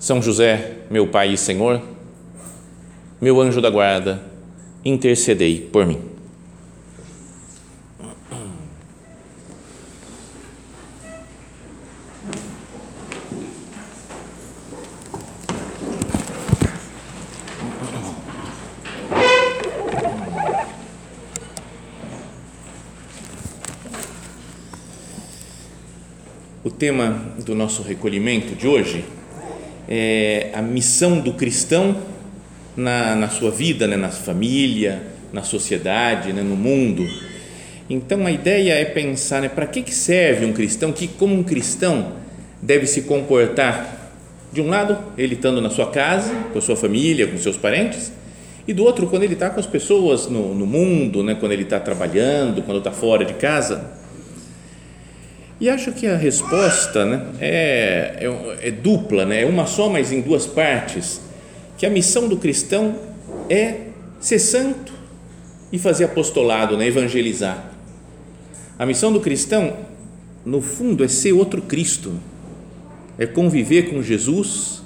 São José, meu Pai e Senhor, meu anjo da guarda, intercedei por mim. O tema do nosso recolhimento de hoje é a missão do cristão na, na sua vida, né, na família, na sociedade, né, no mundo. Então a ideia é pensar né, para que, que serve um cristão, que como um cristão deve se comportar. De um lado, ele estando na sua casa, com a sua família, com seus parentes, e do outro, quando ele está com as pessoas no, no mundo, né, quando ele está trabalhando, quando está fora de casa e acho que a resposta né, é, é, é, dupla, né, é uma só, mas em duas partes. Que a missão do cristão é ser santo e fazer apostolado, né, evangelizar. A missão do cristão, no fundo, é ser outro Cristo, é conviver com Jesus,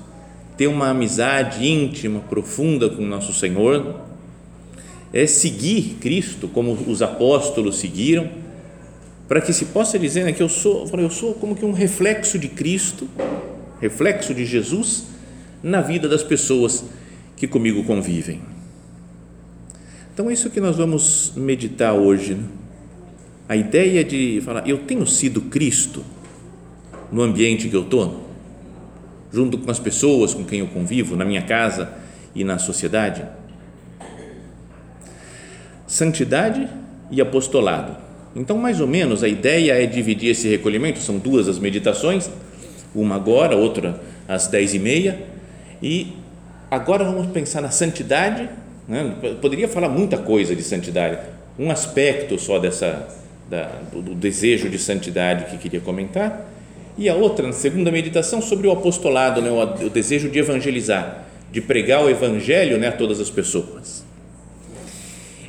ter uma amizade íntima, profunda com nosso Senhor, é seguir Cristo como os apóstolos seguiram para que se possa dizer né, que eu sou, eu sou como que um reflexo de Cristo, reflexo de Jesus na vida das pessoas que comigo convivem. Então é isso que nós vamos meditar hoje. Né? A ideia de falar, eu tenho sido Cristo no ambiente que eu estou, junto com as pessoas com quem eu convivo, na minha casa e na sociedade. Santidade e apostolado então, mais ou menos, a ideia é dividir esse recolhimento, são duas as meditações, uma agora, outra às dez e meia, e agora vamos pensar na santidade, né? poderia falar muita coisa de santidade, um aspecto só dessa, da, do desejo de santidade que queria comentar, e a outra, na segunda meditação, sobre o apostolado, né? o, o desejo de evangelizar, de pregar o evangelho né? a todas as pessoas.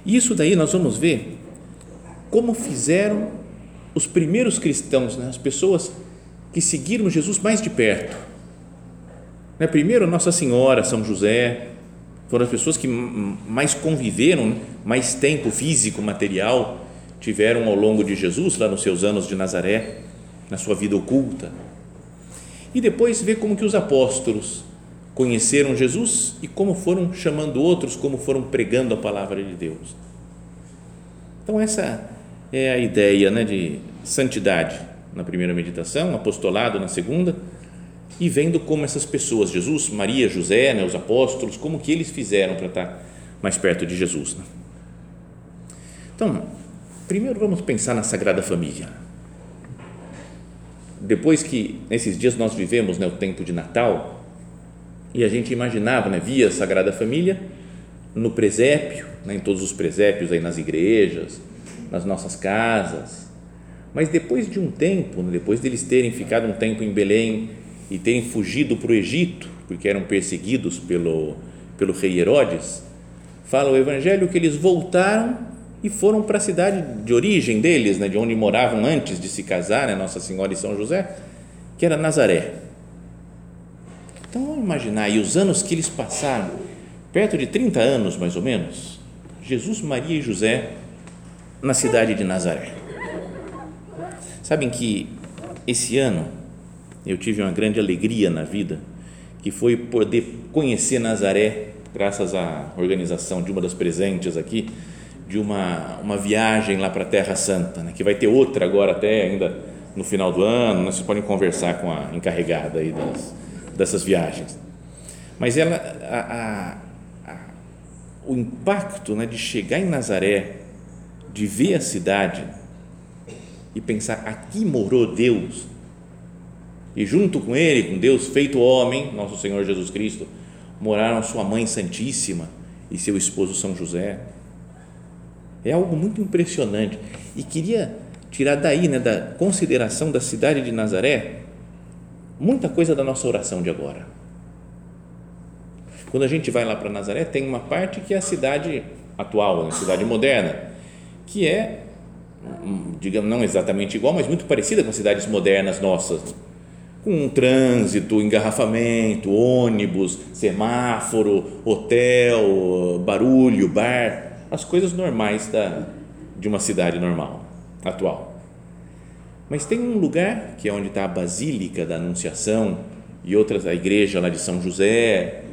E isso daí nós vamos ver como fizeram os primeiros cristãos, né? as pessoas que seguiram Jesus mais de perto. Né? Primeiro, Nossa Senhora, São José, foram as pessoas que mais conviveram, né? mais tempo físico, material, tiveram ao longo de Jesus, lá nos seus anos de Nazaré, na sua vida oculta. E depois ver como que os apóstolos conheceram Jesus e como foram chamando outros, como foram pregando a palavra de Deus. Então essa é a ideia né, de santidade na primeira meditação, apostolado na segunda, e vendo como essas pessoas, Jesus, Maria, José, né, os apóstolos, como que eles fizeram para estar mais perto de Jesus. Né? Então, primeiro vamos pensar na Sagrada Família. Depois que nesses dias nós vivemos né, o tempo de Natal e a gente imaginava, né, via a Sagrada Família no presépio, né, em todos os presépios aí nas igrejas, nas nossas casas. Mas depois de um tempo, né, depois deles terem ficado um tempo em Belém e terem fugido para o Egito, porque eram perseguidos pelo, pelo rei Herodes, fala o Evangelho que eles voltaram e foram para a cidade de origem deles, né, de onde moravam antes de se casar, né, Nossa Senhora e São José, que era Nazaré. Então vamos imaginar aí os anos que eles passaram, perto de 30 anos mais ou menos, Jesus, Maria e José na cidade de Nazaré. Sabem que esse ano eu tive uma grande alegria na vida, que foi poder conhecer Nazaré, graças à organização de uma das presentes aqui, de uma, uma viagem lá para a Terra Santa, né, que vai ter outra agora até ainda no final do ano, né, vocês podem conversar com a encarregada aí das, dessas viagens. Mas ela, a, a, a, o impacto né, de chegar em Nazaré, de ver a cidade e pensar aqui morou Deus, E junto com ele, com Deus feito homem, nosso Senhor Jesus Cristo, moraram sua mãe Santíssima e seu esposo São José. É algo muito impressionante. E queria tirar daí, né, da consideração da cidade de Nazaré, muita coisa da nossa oração de agora. Quando a gente vai lá para Nazaré, tem uma parte que é a cidade atual, a né, cidade moderna, que é, digamos, não exatamente igual, mas muito parecida com as cidades modernas nossas, com trânsito, engarrafamento, ônibus, semáforo, hotel, barulho, bar, as coisas normais da, de uma cidade normal, atual. Mas tem um lugar que é onde está a Basílica da Anunciação e outras, a igreja lá de São José,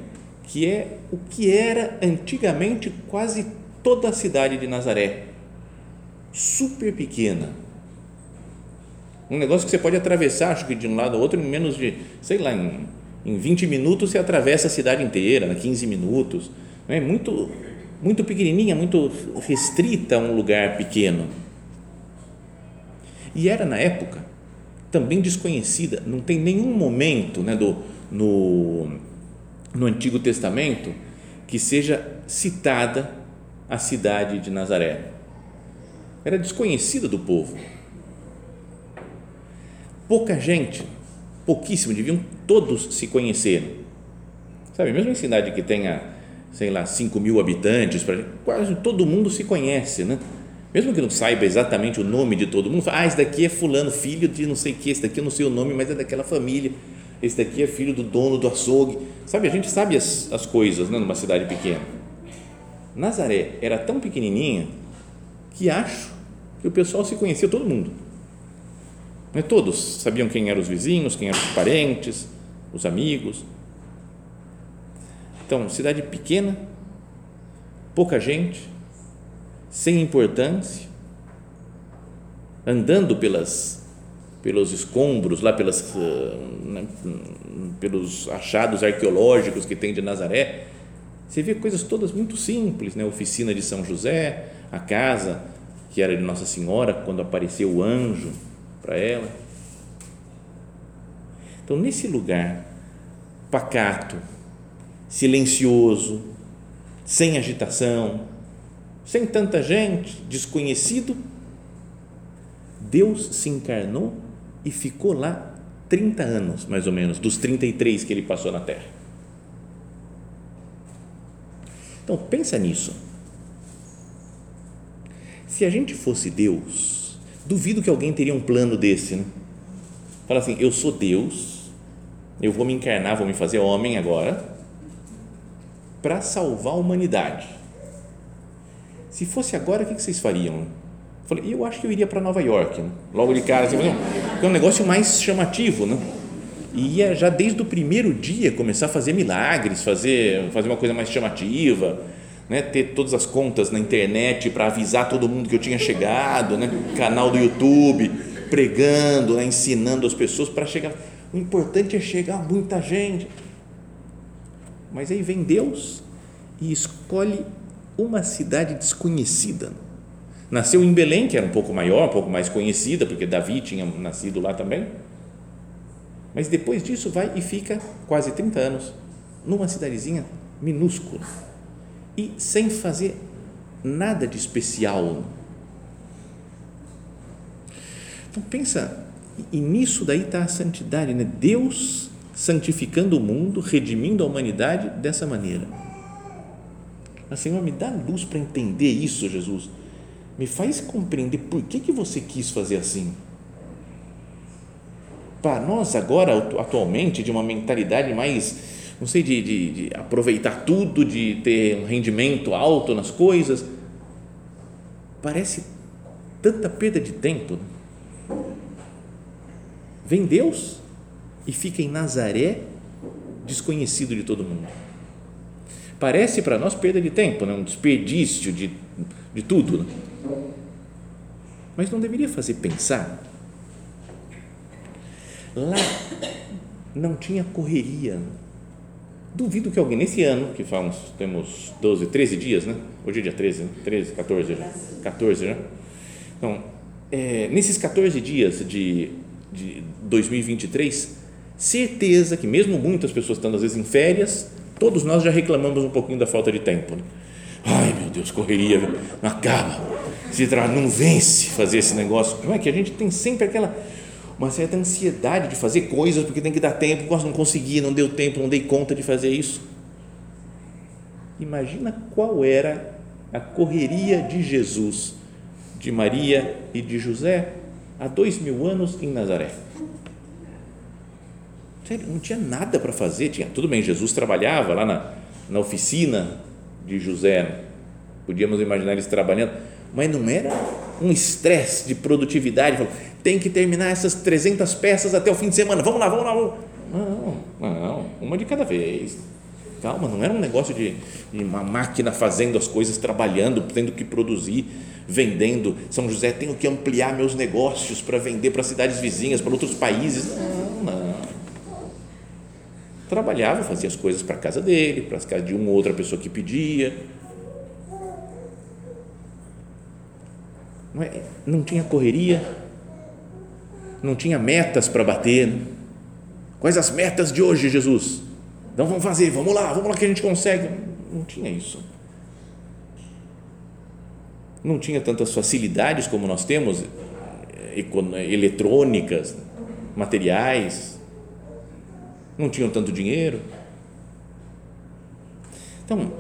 que é o que era antigamente quase toda a cidade de Nazaré, super pequena. Um negócio que você pode atravessar, acho que de um lado ao outro, em menos de, sei lá, em, em 20 minutos você atravessa a cidade inteira, em 15 minutos. É muito, muito pequenininha, muito restrita a um lugar pequeno. E era na época também desconhecida, não tem nenhum momento né, do, no, no Antigo Testamento que seja citada a cidade de Nazaré. Era desconhecida do povo. Pouca gente, pouquíssimo, deviam todos se conhecer. Sabe, mesmo em cidade que tenha, sei lá, 5 mil habitantes, quase todo mundo se conhece, né? Mesmo que não saiba exatamente o nome de todo mundo, ah, esse daqui é fulano, filho de não sei o que, esse daqui eu não sei o nome, mas é daquela família esse daqui é filho do dono do açougue. Sabe, a gente sabe as, as coisas né, numa cidade pequena. Nazaré era tão pequenininha que acho que o pessoal se conhecia todo mundo. Todos sabiam quem eram os vizinhos, quem eram os parentes, os amigos. Então, cidade pequena, pouca gente, sem importância, andando pelas pelos escombros, lá pelas, eh, né, pelos achados arqueológicos que tem de Nazaré, você vê coisas todas muito simples, né? oficina de São José, a casa que era de Nossa Senhora quando apareceu o anjo para ela. Então, nesse lugar pacato, silencioso, sem agitação, sem tanta gente, desconhecido, Deus se encarnou e ficou lá 30 anos, mais ou menos, dos 33 que ele passou na terra. Então, pensa nisso. Se a gente fosse Deus, duvido que alguém teria um plano desse, né? Fala assim: eu sou Deus, eu vou me encarnar, vou me fazer homem agora, para salvar a humanidade. Se fosse agora, o que vocês fariam? Falei, eu acho que eu iria para Nova York, né? logo de cara, assim, é um negócio mais chamativo, né? E ia já desde o primeiro dia começar a fazer milagres, fazer, fazer uma coisa mais chamativa, né? ter todas as contas na internet para avisar todo mundo que eu tinha chegado, né? canal do YouTube, pregando, né? ensinando as pessoas para chegar. O importante é chegar a muita gente. Mas aí vem Deus e escolhe uma cidade desconhecida Nasceu em Belém, que era um pouco maior, um pouco mais conhecida, porque Davi tinha nascido lá também. Mas depois disso vai e fica quase 30 anos numa cidadezinha minúscula e sem fazer nada de especial. Então pensa, e nisso daí está a santidade, né? Deus santificando o mundo, redimindo a humanidade dessa maneira. Mas, Senhor, me dá luz para entender isso, Jesus me faz compreender por que, que você quis fazer assim. Para nós, agora, atualmente, de uma mentalidade mais, não sei, de, de, de aproveitar tudo, de ter um rendimento alto nas coisas, parece tanta perda de tempo. Vem Deus e fica em Nazaré, desconhecido de todo mundo. Parece para nós perda de tempo, né? um desperdício de, de tudo. Né? Mas não deveria fazer pensar? Lá não tinha correria. Duvido que alguém, nesse ano, que faz temos 12, 13 dias, né? Hoje é dia 13, né? 13, 14 já. 14 já. Então, é, nesses 14 dias de, de 2023, certeza que mesmo muitas pessoas estando às vezes em férias, todos nós já reclamamos um pouquinho da falta de tempo. Né? Ai meu Deus, correria, não acaba, se não vence fazer esse negócio. Não é que a gente tem sempre aquela uma certa ansiedade de fazer coisas porque tem que dar tempo, quase não consegui, não deu tempo, não dei conta de fazer isso. Imagina qual era a correria de Jesus, de Maria e de José há dois mil anos em Nazaré. Sério, não tinha nada para fazer. Tinha, tudo bem, Jesus trabalhava lá na, na oficina de José, podíamos imaginar eles trabalhando, mas não era um estresse de produtividade. Tem que terminar essas 300 peças até o fim de semana. Vamos lá, vamos lá. Vamos. Não, não, uma de cada vez. Calma, não era um negócio de, de uma máquina fazendo as coisas, trabalhando, tendo que produzir, vendendo. São José, tenho que ampliar meus negócios para vender para cidades vizinhas, para outros países. Não, não. Trabalhava, fazia as coisas para a casa dele, para as casas de uma ou outra pessoa que pedia não, é, não tinha correria, não tinha metas para bater. Quais as metas de hoje, Jesus? Então vamos fazer, vamos lá, vamos lá que a gente consegue. Não tinha isso. Não tinha tantas facilidades como nós temos, eh, eletrônicas, materiais. Não tinham tanto dinheiro. Então,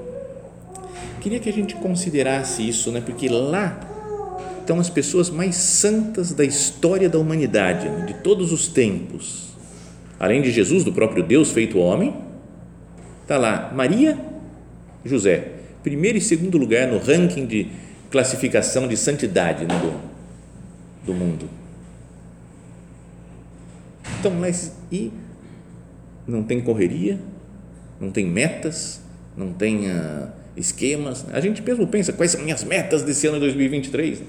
queria que a gente considerasse isso, né? Porque lá estão as pessoas mais santas da história da humanidade, né, de todos os tempos. Além de Jesus, do próprio Deus feito homem, está lá Maria, José, primeiro e segundo lugar no ranking de classificação de santidade né, do, do mundo. Então, mas e não tem correria, não tem metas, não tem uh, esquemas. A gente mesmo pensa quais são minhas metas desse ano de 2023.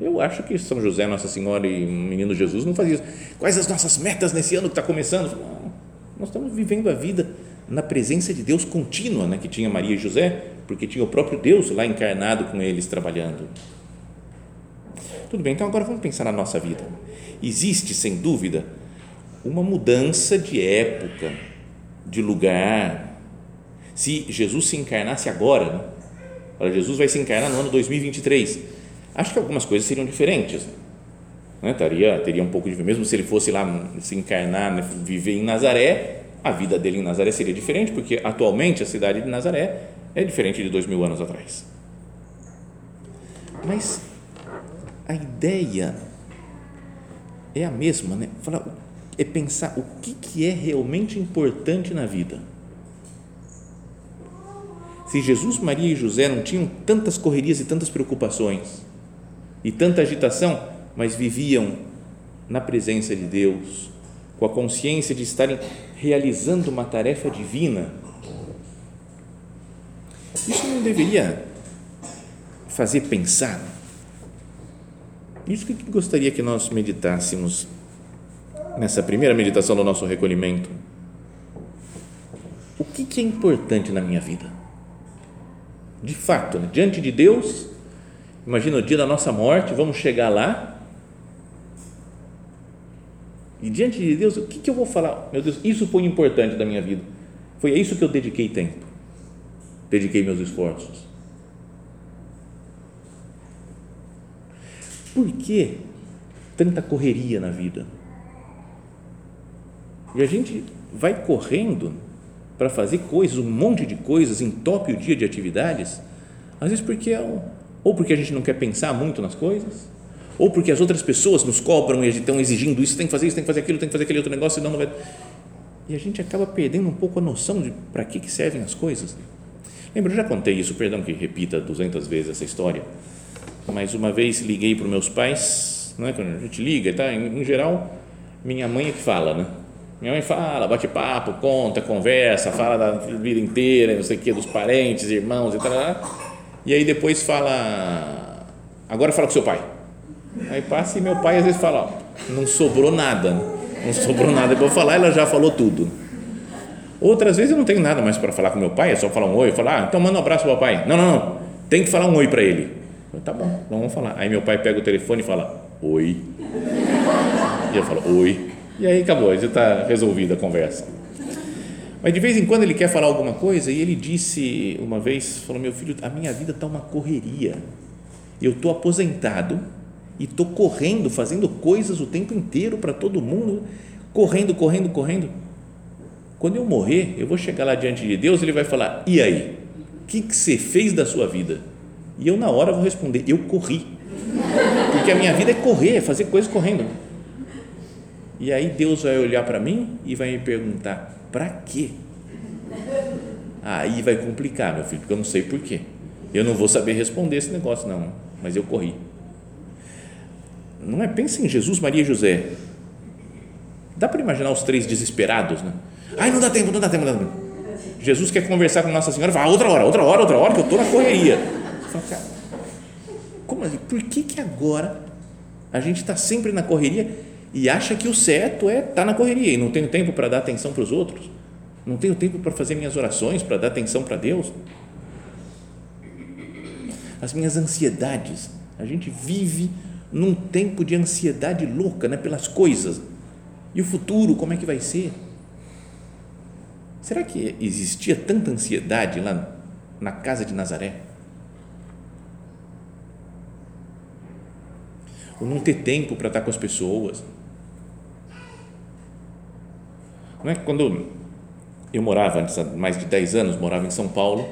Eu acho que São José, Nossa Senhora e Menino Jesus não faziam isso. Quais as nossas metas nesse ano que está começando? Não, nós estamos vivendo a vida na presença de Deus contínua, né, que tinha Maria e José, porque tinha o próprio Deus lá encarnado com eles trabalhando. Tudo bem, então agora vamos pensar na nossa vida. Existe, sem dúvida, uma mudança de época, de lugar. Se Jesus se encarnasse agora, né? Jesus vai se encarnar no ano 2023 acho que algumas coisas seriam diferentes. Né? Teria, teria um pouco de mesmo se ele fosse lá se encarnar, né? viver em Nazaré, a vida dele em Nazaré seria diferente, porque atualmente a cidade de Nazaré é diferente de dois mil anos atrás. Mas a ideia é a mesma, né? Falar, é pensar o que, que é realmente importante na vida. Se Jesus, Maria e José não tinham tantas correrias e tantas preocupações, e tanta agitação, mas viviam na presença de Deus, com a consciência de estarem realizando uma tarefa divina. Isso não deveria fazer pensar? Isso que gostaria que nós meditássemos nessa primeira meditação do nosso recolhimento. O que, que é importante na minha vida? De fato, né? diante de Deus Imagina o dia da nossa morte, vamos chegar lá. E diante de Deus, o que, que eu vou falar? Meu Deus, isso foi importante da minha vida. Foi a isso que eu dediquei tempo. Dediquei meus esforços. Por que tanta correria na vida? E a gente vai correndo para fazer coisas, um monte de coisas, entope o dia de atividades, às vezes porque é um, ou porque a gente não quer pensar muito nas coisas, ou porque as outras pessoas nos cobram e estão exigindo isso, tem que fazer isso, tem que fazer aquilo, tem que fazer aquele outro negócio, senão não vai. E a gente acaba perdendo um pouco a noção de para que, que servem as coisas. Lembra, eu já contei isso, perdão que repita 200 vezes essa história, mas uma vez liguei para os meus pais, não é quando a gente liga, tá? Em, em geral, minha mãe é que fala, né? Minha mãe fala, bate papo, conta, conversa, fala da vida inteira, não sei o que, dos parentes, irmãos e tal e aí depois fala, agora fala com seu pai. Aí passa e meu pai às vezes fala, ó, não sobrou nada, não sobrou nada para falar, ela já falou tudo. Outras vezes eu não tenho nada mais para falar com meu pai, é só falar um oi, falar, ah, então manda um abraço para o papai. Não, não, não, tem que falar um oi para ele. Tá bom, então vamos falar. Aí meu pai pega o telefone e fala, oi. E eu falo, oi. E aí acabou, já está resolvida a conversa. Mas de vez em quando ele quer falar alguma coisa e ele disse uma vez, falou, meu filho, a minha vida está uma correria. Eu estou aposentado e estou correndo, fazendo coisas o tempo inteiro para todo mundo, correndo, correndo, correndo. Quando eu morrer, eu vou chegar lá diante de Deus, ele vai falar, e aí? O que, que você fez da sua vida? E eu na hora vou responder, eu corri. Porque a minha vida é correr, é fazer coisas correndo. E aí Deus vai olhar para mim e vai me perguntar: para quê? Aí vai complicar, meu filho, porque eu não sei por quê. Eu não vou saber responder esse negócio, não, mas eu corri. Não é? Pensa em Jesus, Maria e José. Dá para imaginar os três desesperados, né? Ai, não dá tempo, não dá tempo, não dá tempo. Jesus quer conversar com Nossa Senhora, fala, ah, outra hora, outra hora, outra hora, que eu estou na correria. Como assim? Por que, que agora a gente está sempre na correria e acha que o certo é estar tá na correria e não tenho tempo para dar atenção para os outros, não tenho tempo para fazer minhas orações, para dar atenção para Deus. As minhas ansiedades, a gente vive num tempo de ansiedade louca né, pelas coisas. E o futuro, como é que vai ser? Será que existia tanta ansiedade lá na casa de Nazaré? Ou não ter tempo para estar com as pessoas? É quando eu morava antes, há mais de 10 anos, morava em São Paulo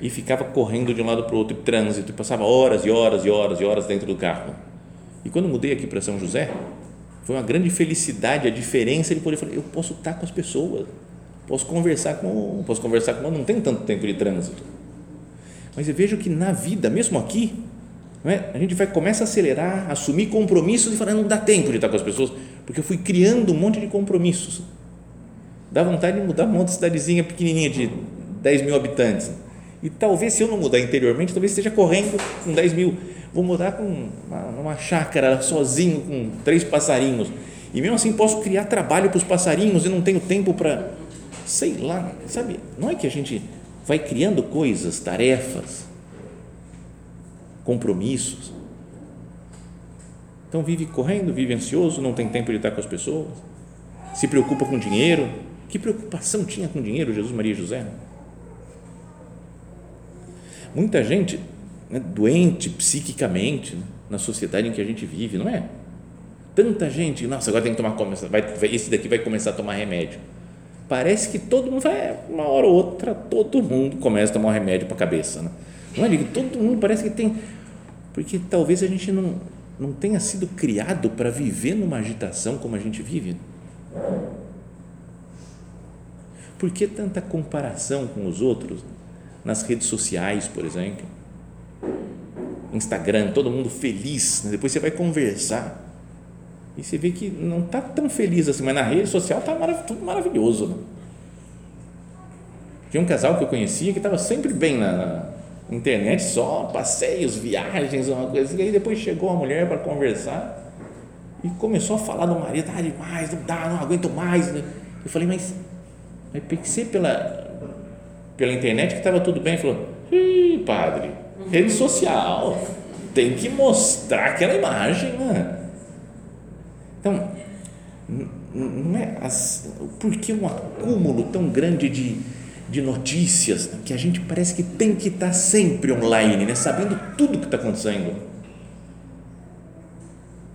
e ficava correndo de um lado para o outro, em trânsito, e passava horas e horas e horas e horas dentro do carro. E quando mudei aqui para São José, foi uma grande felicidade a diferença de poder falar, eu posso estar com as pessoas, posso conversar com, posso conversar com, não tem tanto tempo de trânsito. Mas eu vejo que na vida, mesmo aqui, é? a gente vai começa a acelerar, assumir compromissos e falar, não dá tempo de estar com as pessoas, porque eu fui criando um monte de compromissos Dá vontade de mudar um monte de cidadezinha pequenininha de 10 mil habitantes. E talvez, se eu não mudar interiormente, talvez esteja correndo com 10 mil. Vou mudar com uma, uma chácara sozinho, com três passarinhos. E mesmo assim posso criar trabalho para os passarinhos e não tenho tempo para. Sei lá, sabe? Não é que a gente vai criando coisas, tarefas, compromissos. Então vive correndo, vive ansioso, não tem tempo de estar com as pessoas, se preocupa com dinheiro, que preocupação tinha com dinheiro Jesus, Maria e José? Muita gente né, doente psiquicamente né, na sociedade em que a gente vive, não é? Tanta gente, nossa, agora tem que tomar, vai, esse daqui vai começar a tomar remédio. Parece que todo mundo vai, uma hora ou outra, todo mundo começa a tomar um remédio para a cabeça. Né? Não é? Todo mundo parece que tem, porque talvez a gente não, não tenha sido criado para viver numa agitação como a gente vive. Por que tanta comparação com os outros? Nas redes sociais, por exemplo. Instagram, todo mundo feliz. Né? Depois você vai conversar e você vê que não está tão feliz assim, mas na rede social está marav tudo maravilhoso. Né? Tinha um casal que eu conhecia que estava sempre bem na, na, internet, só passeios, viagens, uma coisa assim. E aí depois chegou a mulher para conversar e começou a falar do marido, ah, demais, não dá, não aguento mais. Né? Eu falei, mas Aí pensei pela, pela internet que estava tudo bem. Falou: Ih, padre, rede social, tem que mostrar aquela imagem. Né? Então, não é as, por que um acúmulo tão grande de, de notícias né? que a gente parece que tem que estar sempre online, né? sabendo tudo que está acontecendo?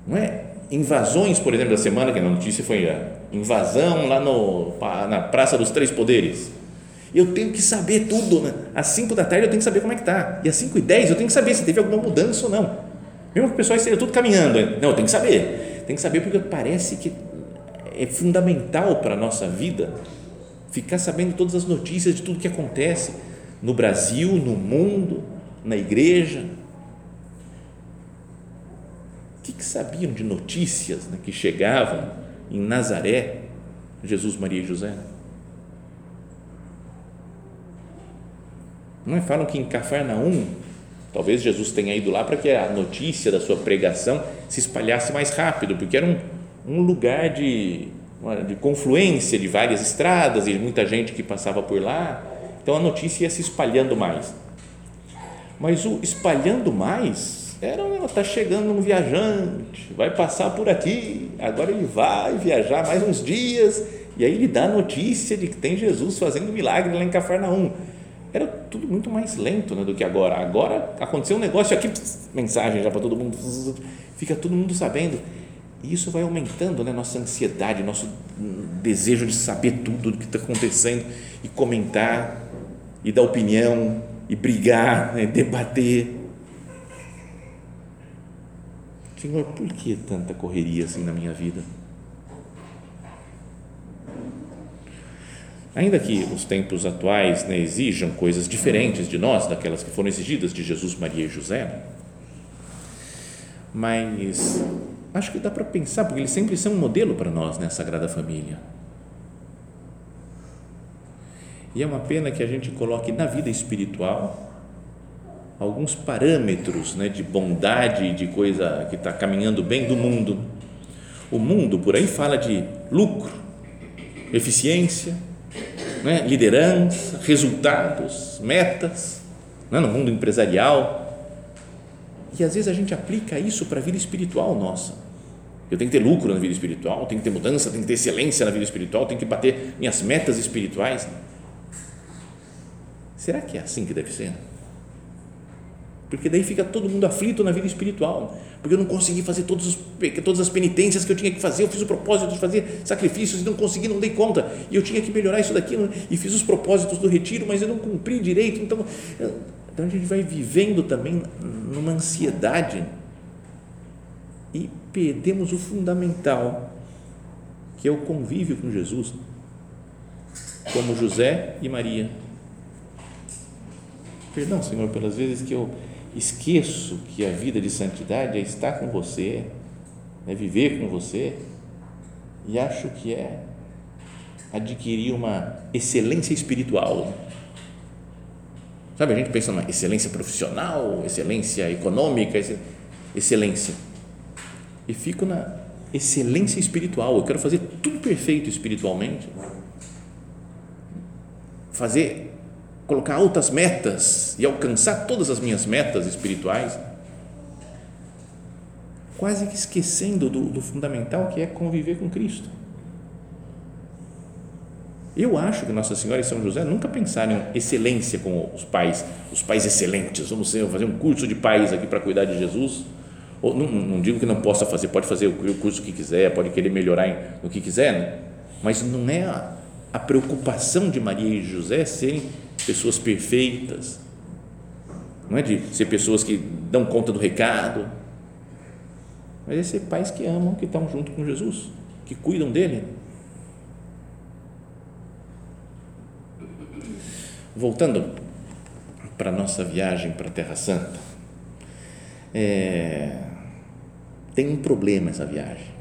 Não é? Invasões, por exemplo, da semana, que a notícia foi a invasão lá no, na Praça dos Três Poderes. Eu tenho que saber tudo, né? Às 5 da tarde eu tenho que saber como é que está. E às 5 e 10 eu tenho que saber se teve alguma mudança ou não. Mesmo que o pessoal esteja tudo caminhando. Não, eu tenho que saber. Tem que saber porque parece que é fundamental para a nossa vida ficar sabendo todas as notícias de tudo que acontece no Brasil, no mundo, na igreja. Que, que sabiam de notícias né, que chegavam em Nazaré, Jesus, Maria e José? Não é? Falam que em Cafarnaum, talvez Jesus tenha ido lá para que a notícia da sua pregação se espalhasse mais rápido, porque era um, um lugar de, de confluência de várias estradas e muita gente que passava por lá, então a notícia ia se espalhando mais. Mas o espalhando mais era está chegando um viajante, vai passar por aqui, agora ele vai viajar mais uns dias, e aí ele dá a notícia de que tem Jesus fazendo milagre lá em Cafarnaum. Era tudo muito mais lento né, do que agora. Agora aconteceu um negócio aqui, mensagem já para todo mundo, fica todo mundo sabendo. E isso vai aumentando né, nossa ansiedade, nosso desejo de saber tudo o que está acontecendo e comentar, e dar opinião, e brigar, né, debater. Senhor, por que tanta correria assim na minha vida? Ainda que os tempos atuais né, exijam coisas diferentes de nós, daquelas que foram exigidas de Jesus, Maria e José, né? mas acho que dá para pensar, porque eles sempre são um modelo para nós, né, Sagrada Família. E é uma pena que a gente coloque na vida espiritual alguns parâmetros né, de bondade de coisa que está caminhando bem do mundo. O mundo por aí fala de lucro, eficiência, né, liderança, resultados, metas, né, no mundo empresarial. E às vezes a gente aplica isso para a vida espiritual nossa. Eu tenho que ter lucro na vida espiritual, tenho que ter mudança, tenho que ter excelência na vida espiritual, tenho que bater minhas metas espirituais. Será que é assim que deve ser? Porque daí fica todo mundo aflito na vida espiritual, porque eu não consegui fazer todos os, todas as penitências que eu tinha que fazer, eu fiz o propósito de fazer sacrifícios e não consegui, não dei conta, e eu tinha que melhorar isso daqui, e fiz os propósitos do retiro, mas eu não cumpri direito, então, então a gente vai vivendo também numa ansiedade e perdemos o fundamental, que é o convívio com Jesus, como José e Maria. Perdão, Senhor, pelas vezes que eu esqueço que a vida de santidade é estar com você, é viver com você, e acho que é adquirir uma excelência espiritual. Sabe, a gente pensa numa excelência profissional, excelência econômica, excelência. E fico na excelência espiritual. Eu quero fazer tudo perfeito espiritualmente. Fazer colocar altas metas e alcançar todas as minhas metas espirituais, quase que esquecendo do, do fundamental que é conviver com Cristo. Eu acho que Nossa Senhora e São José nunca pensaram em excelência com os pais, os pais excelentes. Vamos fazer um curso de pais aqui para cuidar de Jesus. Ou, não, não, digo que não possa fazer, pode fazer o curso que quiser, pode querer melhorar no que quiser, né? mas não é a, a preocupação de Maria e José serem pessoas perfeitas, não é de ser pessoas que dão conta do recado, mas é ser pais que amam, que estão junto com Jesus, que cuidam dele. Voltando para a nossa viagem para a Terra Santa, é, tem um problema essa viagem,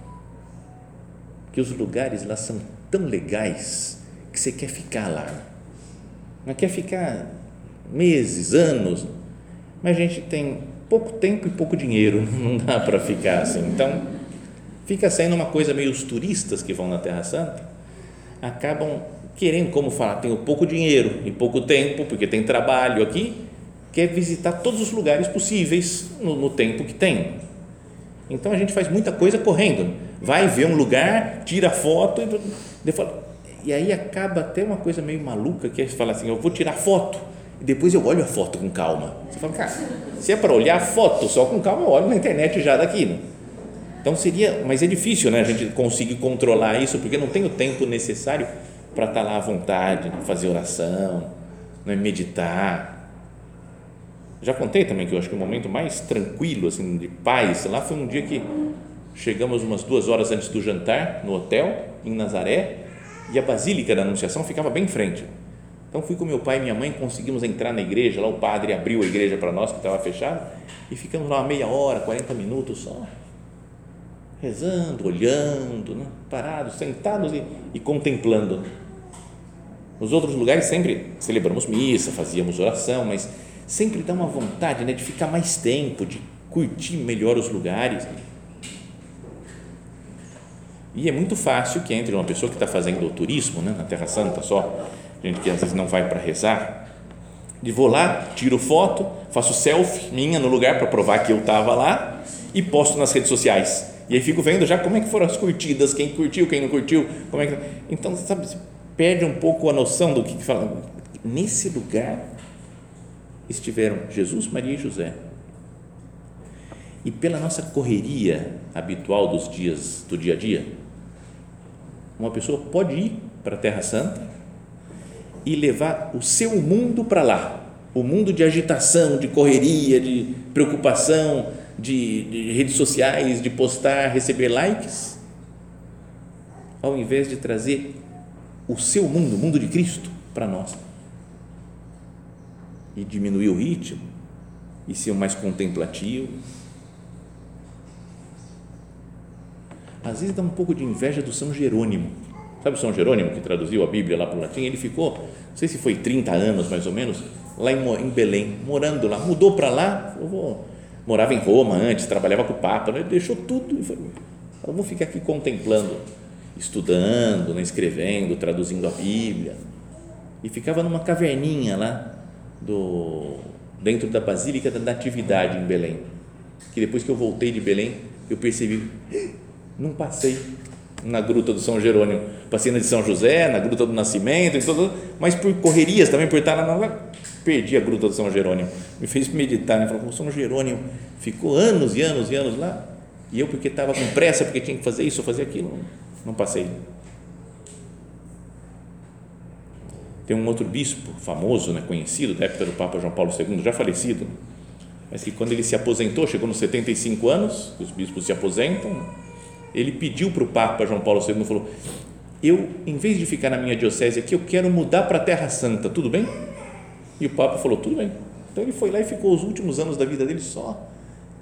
que os lugares lá são tão legais que você quer ficar lá não quer ficar meses, anos, mas a gente tem pouco tempo e pouco dinheiro, não dá para ficar assim. Então, fica saindo uma coisa meio os turistas que vão na Terra Santa acabam querendo, como falar, tenho pouco dinheiro e pouco tempo, porque tem trabalho aqui, quer visitar todos os lugares possíveis no, no tempo que tem. Então a gente faz muita coisa correndo. Vai ver um lugar, tira foto e depois e aí acaba até uma coisa meio maluca que é falar assim, eu vou tirar foto e depois eu olho a foto com calma. Você fala, cara, se é para olhar foto só com calma, eu olho na internet já daqui. Né? Então seria, mas é difícil, né? A gente conseguir controlar isso porque não tem o tempo necessário para estar tá lá à vontade, né? fazer oração, né? meditar. Já contei também que eu acho que o momento mais tranquilo, assim, de paz, lá foi um dia que chegamos umas duas horas antes do jantar no hotel em Nazaré e a Basílica da Anunciação ficava bem em frente. Então fui com meu pai e minha mãe, conseguimos entrar na igreja, lá o padre abriu a igreja para nós que estava fechada e ficamos lá uma meia hora, 40 minutos só, rezando, olhando, né? parados, sentados e, e contemplando. Nos outros lugares sempre celebramos missa, fazíamos oração, mas sempre dá uma vontade né, de ficar mais tempo, de curtir melhor os lugares e é muito fácil que entre uma pessoa que está fazendo turismo né, na Terra Santa só, gente que às vezes não vai para rezar, De vou lá, tiro foto, faço selfie minha no lugar para provar que eu estava lá e posto nas redes sociais. E aí fico vendo já como é que foram as curtidas, quem curtiu, quem não curtiu, como é que... Então, sabe, perde um pouco a noção do que, que fala. Nesse lugar estiveram Jesus, Maria e José. E pela nossa correria habitual dos dias do dia a dia, uma pessoa pode ir para a Terra Santa e levar o seu mundo para lá, o mundo de agitação, de correria, de preocupação, de, de, redes sociais, de postar, receber likes, ao invés de trazer o seu mundo, o mundo de Cristo, para nós. E diminuir o ritmo, e ser mais contemplativo. Às vezes dá um pouco de inveja do São Jerônimo. Sabe o São Jerônimo que traduziu a Bíblia lá para o latim? Ele ficou, não sei se foi 30 anos mais ou menos, lá em, Belém, morando lá. Mudou para lá, vou, morava em Roma antes, trabalhava com o Papa, né? deixou tudo e foi, eu vou ficar aqui contemplando estudando, né, escrevendo, traduzindo a Bíblia. E ficava numa caverninha lá do dentro da Basílica da Natividade em Belém. Que depois que eu voltei de Belém, eu percebi, não passei na Gruta do São Jerônimo, passei na de São José, na Gruta do Nascimento, mas por correrias também, por estar lá, perdi a Gruta do São Jerônimo. Me fez meditar, né? Falou, São Jerônimo ficou anos e anos e anos lá, e eu porque estava com pressa, porque tinha que fazer isso, fazer aquilo, não passei. Tem um outro bispo famoso, né, conhecido, da época do Papa João Paulo II, já falecido, mas que quando ele se aposentou, chegou nos 75 anos, os bispos se aposentam, ele pediu para o Papa João Paulo II, falou, eu, em vez de ficar na minha diocese aqui, eu quero mudar para a Terra Santa, tudo bem? E o Papa falou, tudo bem. Então ele foi lá e ficou os últimos anos da vida dele só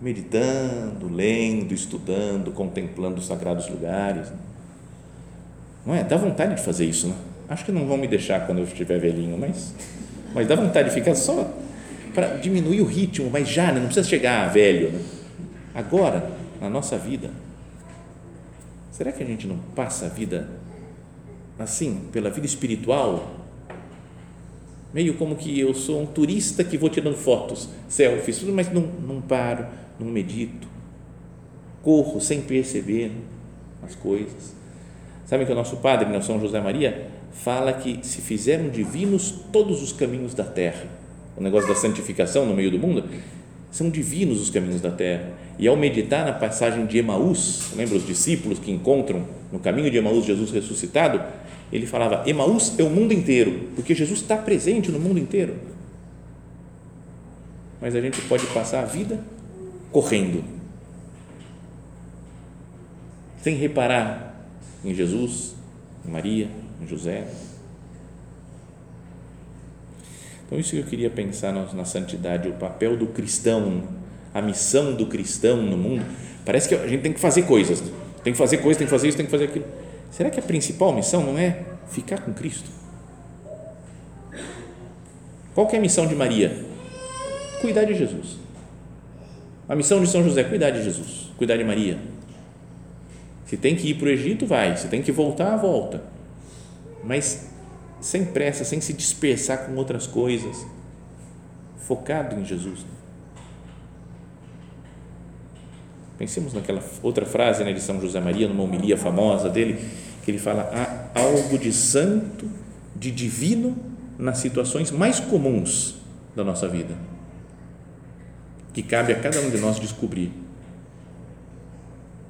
meditando, lendo, estudando, contemplando os sagrados lugares. Não é? Dá vontade de fazer isso, né? Acho que não vão me deixar quando eu estiver velhinho, mas, mas dá vontade de ficar só para diminuir o ritmo, mas já, né? não precisa chegar velho. Né? Agora, na nossa vida, será que a gente não passa a vida assim, pela vida espiritual? Meio como que eu sou um turista que vou tirando fotos, selfies, tudo, mas não, não paro, não medito, corro sem perceber as coisas Sabe que o nosso padre, né, São José Maria, fala que se fizeram divinos todos os caminhos da terra. O negócio da santificação no meio do mundo, são divinos os caminhos da terra. E ao meditar na passagem de Emaús, lembra os discípulos que encontram no caminho de Emaús Jesus ressuscitado? Ele falava: Emaús é o mundo inteiro, porque Jesus está presente no mundo inteiro. Mas a gente pode passar a vida correndo, sem reparar em Jesus, em Maria, em José. Então, isso que eu queria pensar na, santidade, o papel do cristão, a missão do cristão no mundo. Parece que a gente tem que fazer coisas, né? tem que fazer coisas, tem que fazer isso, tem que fazer aquilo. Será que a principal missão não é ficar com Cristo? Qual é a missão de Maria? Cuidar de Jesus. A missão de São José, cuidar de Jesus, cuidar de Maria se tem que ir para o Egito, vai. Se tem que voltar, volta. Mas sem pressa, sem se dispersar com outras coisas. Focado em Jesus. Pensemos naquela outra frase né, de São José Maria, numa homilia famosa dele, que ele fala: há algo de santo, de divino nas situações mais comuns da nossa vida, que cabe a cada um de nós descobrir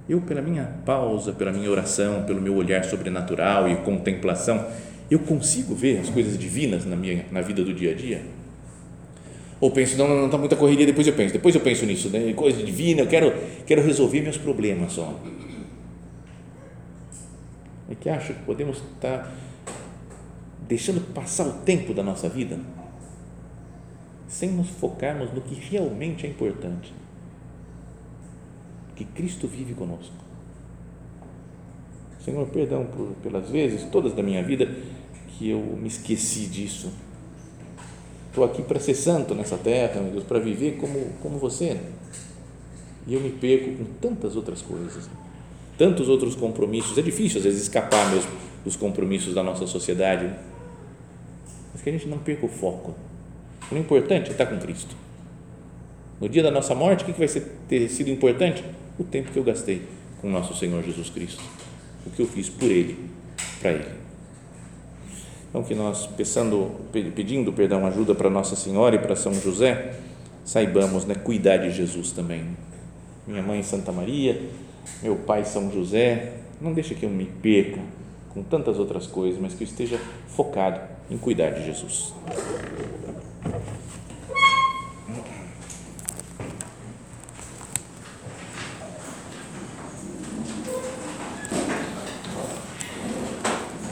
eu, pela minha pausa, pela minha oração, pelo meu olhar sobrenatural e contemplação, eu consigo ver as coisas divinas na minha na vida do dia a dia? Ou penso, não, não está muita correria, depois eu penso, depois eu penso nisso, né? coisa divina, eu quero, quero resolver meus problemas só. É que acho que podemos estar deixando passar o tempo da nossa vida sem nos focarmos no que realmente é importante que Cristo vive conosco. Senhor, perdão por, pelas vezes, todas da minha vida, que eu me esqueci disso. Estou aqui para ser santo nessa terra, meu Deus, para viver como, como você. E eu me perco com tantas outras coisas, tantos outros compromissos. É difícil, às vezes, escapar mesmo dos compromissos da nossa sociedade. Mas que a gente não perca o foco O importante é estar com Cristo. No dia da nossa morte, o que vai ser, ter sido importante? O tempo que eu gastei com o nosso Senhor Jesus Cristo. O que eu fiz por Ele, para Ele. Então, que nós, pensando, pedindo perdão, ajuda para Nossa Senhora e para São José, saibamos né, cuidar de Jesus também. Minha mãe Santa Maria, meu pai São José, não deixe que eu me perca com tantas outras coisas, mas que eu esteja focado em cuidar de Jesus.